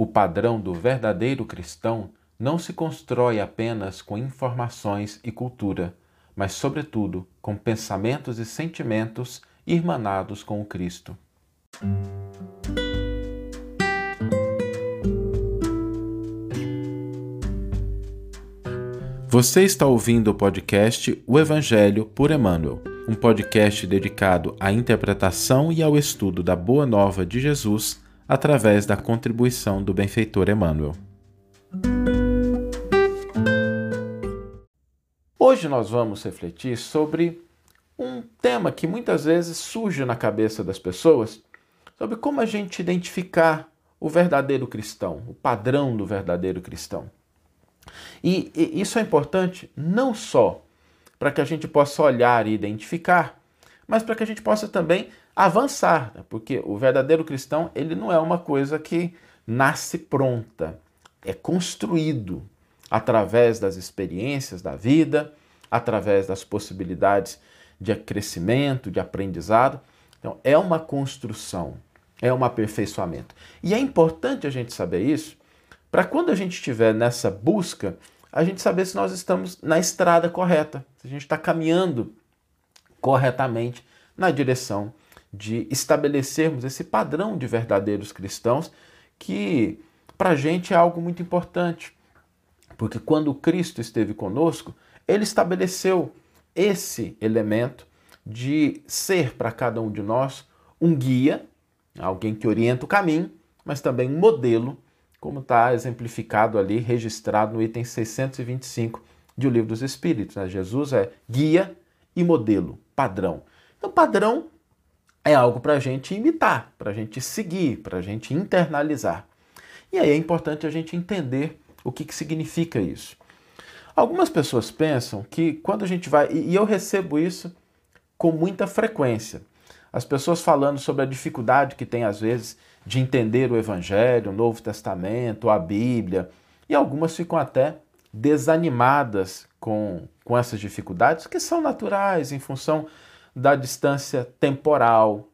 O padrão do verdadeiro cristão não se constrói apenas com informações e cultura, mas, sobretudo, com pensamentos e sentimentos irmanados com o Cristo. Você está ouvindo o podcast O Evangelho por Emmanuel, um podcast dedicado à interpretação e ao estudo da Boa Nova de Jesus através da contribuição do benfeitor Emmanuel. Hoje nós vamos refletir sobre um tema que muitas vezes surge na cabeça das pessoas, sobre como a gente identificar o verdadeiro cristão, o padrão do verdadeiro cristão. E, e isso é importante não só para que a gente possa olhar e identificar, mas para que a gente possa também avançar, né? porque o verdadeiro cristão ele não é uma coisa que nasce pronta, é construído através das experiências da vida, através das possibilidades de crescimento, de aprendizado. Então, é uma construção, é um aperfeiçoamento. E é importante a gente saber isso para quando a gente estiver nessa busca, a gente saber se nós estamos na estrada correta, se a gente está caminhando corretamente na direção de estabelecermos esse padrão de verdadeiros cristãos que para a gente é algo muito importante. Porque quando Cristo esteve conosco, ele estabeleceu esse elemento de ser para cada um de nós um guia, alguém que orienta o caminho, mas também um modelo como está exemplificado ali, registrado no item 625 de O Livro dos Espíritos. Né? Jesus é guia e modelo, padrão. Então, padrão é algo para a gente imitar, para a gente seguir, para a gente internalizar. E aí é importante a gente entender o que, que significa isso. Algumas pessoas pensam que quando a gente vai, e eu recebo isso com muita frequência, as pessoas falando sobre a dificuldade que tem às vezes de entender o Evangelho, o Novo Testamento, a Bíblia, e algumas ficam até desanimadas com, com essas dificuldades, que são naturais em função da distância temporal,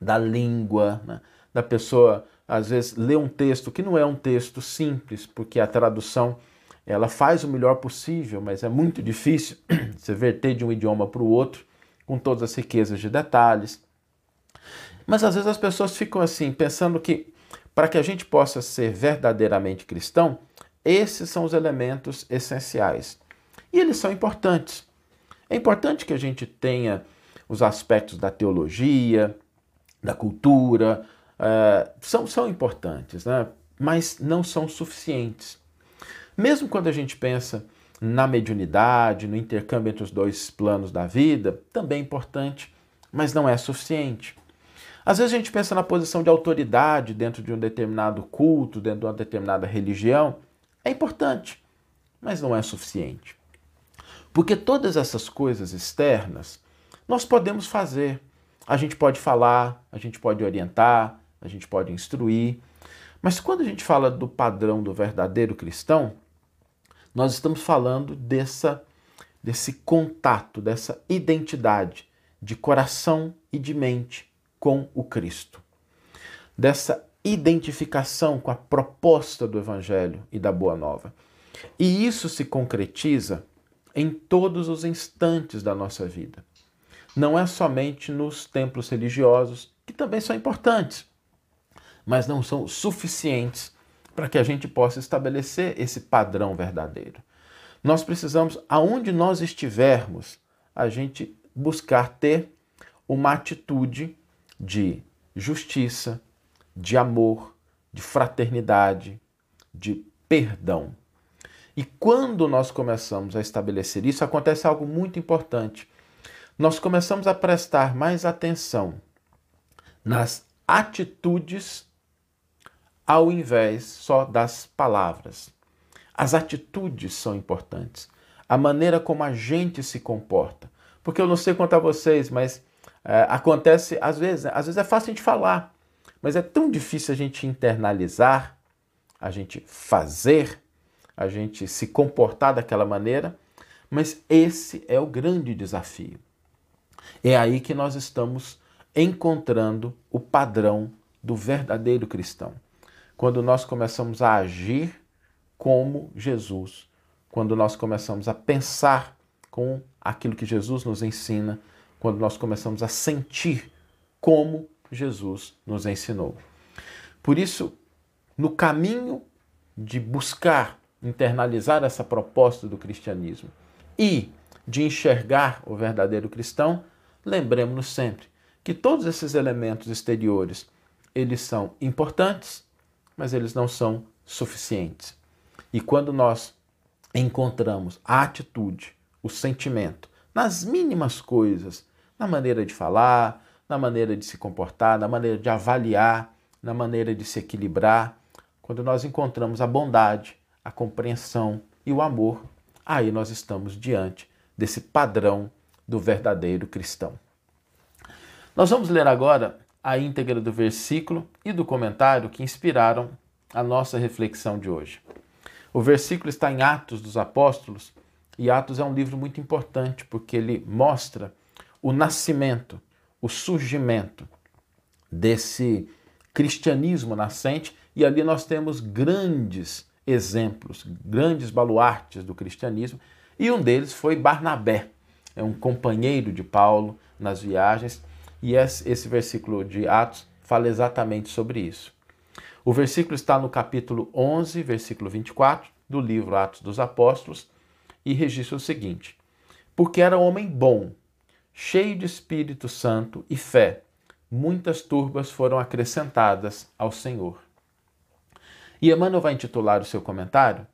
da língua, né? da pessoa às vezes ler um texto que não é um texto simples, porque a tradução ela faz o melhor possível, mas é muito difícil você verter de um idioma para o outro com todas as riquezas de detalhes. Mas às vezes as pessoas ficam assim, pensando que para que a gente possa ser verdadeiramente cristão, esses são os elementos essenciais. E eles são importantes. É importante que a gente tenha os aspectos da teologia, da cultura, uh, são, são importantes, né? mas não são suficientes. Mesmo quando a gente pensa na mediunidade, no intercâmbio entre os dois planos da vida, também é importante, mas não é suficiente. Às vezes a gente pensa na posição de autoridade dentro de um determinado culto, dentro de uma determinada religião. É importante, mas não é suficiente. Porque todas essas coisas externas nós podemos fazer. A gente pode falar, a gente pode orientar, a gente pode instruir. Mas quando a gente fala do padrão do verdadeiro cristão, nós estamos falando dessa, desse contato, dessa identidade de coração e de mente com o Cristo, dessa identificação com a proposta do Evangelho e da Boa Nova. E isso se concretiza em todos os instantes da nossa vida. Não é somente nos templos religiosos, que também são importantes, mas não são suficientes para que a gente possa estabelecer esse padrão verdadeiro. Nós precisamos, aonde nós estivermos, a gente buscar ter uma atitude de justiça, de amor, de fraternidade, de perdão. E quando nós começamos a estabelecer isso, acontece algo muito importante. Nós começamos a prestar mais atenção nas atitudes ao invés só das palavras. As atitudes são importantes. A maneira como a gente se comporta. Porque eu não sei quanto a vocês, mas é, acontece às vezes, às vezes é fácil a gente falar, mas é tão difícil a gente internalizar, a gente fazer, a gente se comportar daquela maneira, mas esse é o grande desafio. É aí que nós estamos encontrando o padrão do verdadeiro cristão. quando nós começamos a agir como Jesus, quando nós começamos a pensar com aquilo que Jesus nos ensina, quando nós começamos a sentir como Jesus nos ensinou. Por isso, no caminho de buscar internalizar essa proposta do cristianismo e de enxergar o verdadeiro cristão, lembremos-nos sempre que todos esses elementos exteriores, eles são importantes, mas eles não são suficientes. E quando nós encontramos a atitude, o sentimento, nas mínimas coisas, na maneira de falar, na maneira de se comportar, na maneira de avaliar, na maneira de se equilibrar, quando nós encontramos a bondade, a compreensão e o amor, aí nós estamos diante desse padrão do verdadeiro cristão. Nós vamos ler agora a íntegra do versículo e do comentário que inspiraram a nossa reflexão de hoje. O versículo está em Atos dos Apóstolos, e Atos é um livro muito importante porque ele mostra o nascimento, o surgimento desse cristianismo nascente, e ali nós temos grandes exemplos, grandes baluartes do cristianismo, e um deles foi Barnabé, é um companheiro de Paulo nas viagens, e esse versículo de Atos fala exatamente sobre isso. O versículo está no capítulo 11, versículo 24 do livro Atos dos Apóstolos e registra o seguinte: Porque era homem bom, cheio de Espírito Santo e fé, muitas turbas foram acrescentadas ao Senhor. E Emmanuel vai intitular o seu comentário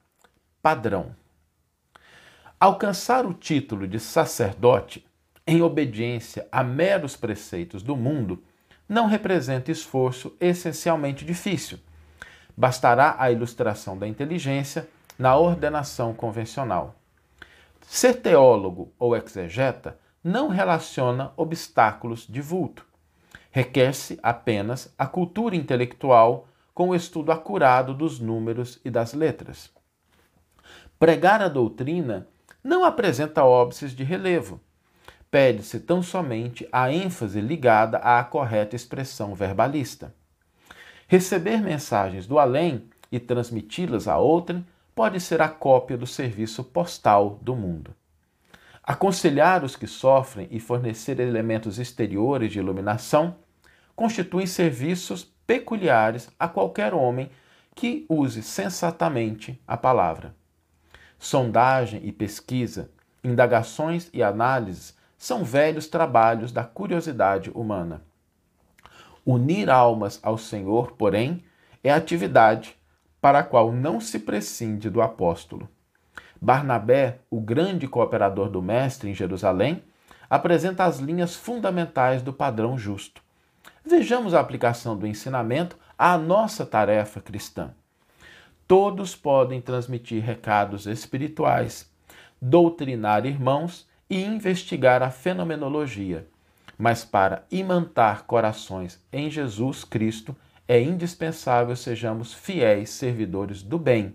Padrão. Alcançar o título de sacerdote em obediência a meros preceitos do mundo não representa esforço essencialmente difícil. Bastará a ilustração da inteligência na ordenação convencional. Ser teólogo ou exegeta não relaciona obstáculos de vulto. Requer-se apenas a cultura intelectual com o estudo acurado dos números e das letras. Pregar a doutrina não apresenta óbices de relevo pede-se tão somente a ênfase ligada à correta expressão verbalista. Receber mensagens do além e transmiti-las a outrem pode ser a cópia do serviço postal do mundo. Aconselhar os que sofrem e fornecer elementos exteriores de iluminação constituem serviços peculiares a qualquer homem que use sensatamente a palavra. Sondagem e pesquisa, indagações e análises são velhos trabalhos da curiosidade humana. Unir almas ao Senhor, porém, é atividade para a qual não se prescinde do apóstolo. Barnabé, o grande cooperador do Mestre em Jerusalém, apresenta as linhas fundamentais do padrão justo. Vejamos a aplicação do ensinamento à nossa tarefa cristã. Todos podem transmitir recados espirituais, doutrinar irmãos e investigar a fenomenologia. Mas para imantar corações em Jesus Cristo, é indispensável sejamos fiéis servidores do bem,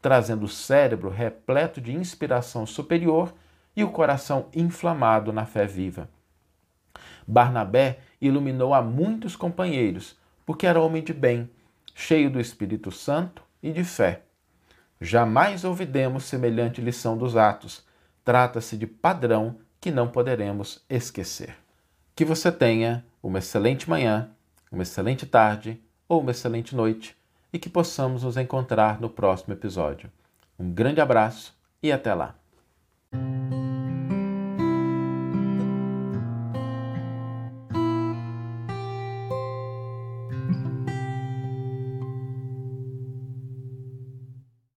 trazendo o cérebro repleto de inspiração superior e o coração inflamado na fé viva. Barnabé iluminou a muitos companheiros, porque era homem de bem, cheio do Espírito Santo e de fé. Jamais ouvidemos semelhante lição dos Atos, trata-se de padrão que não poderemos esquecer. Que você tenha uma excelente manhã, uma excelente tarde ou uma excelente noite e que possamos nos encontrar no próximo episódio. Um grande abraço e até lá!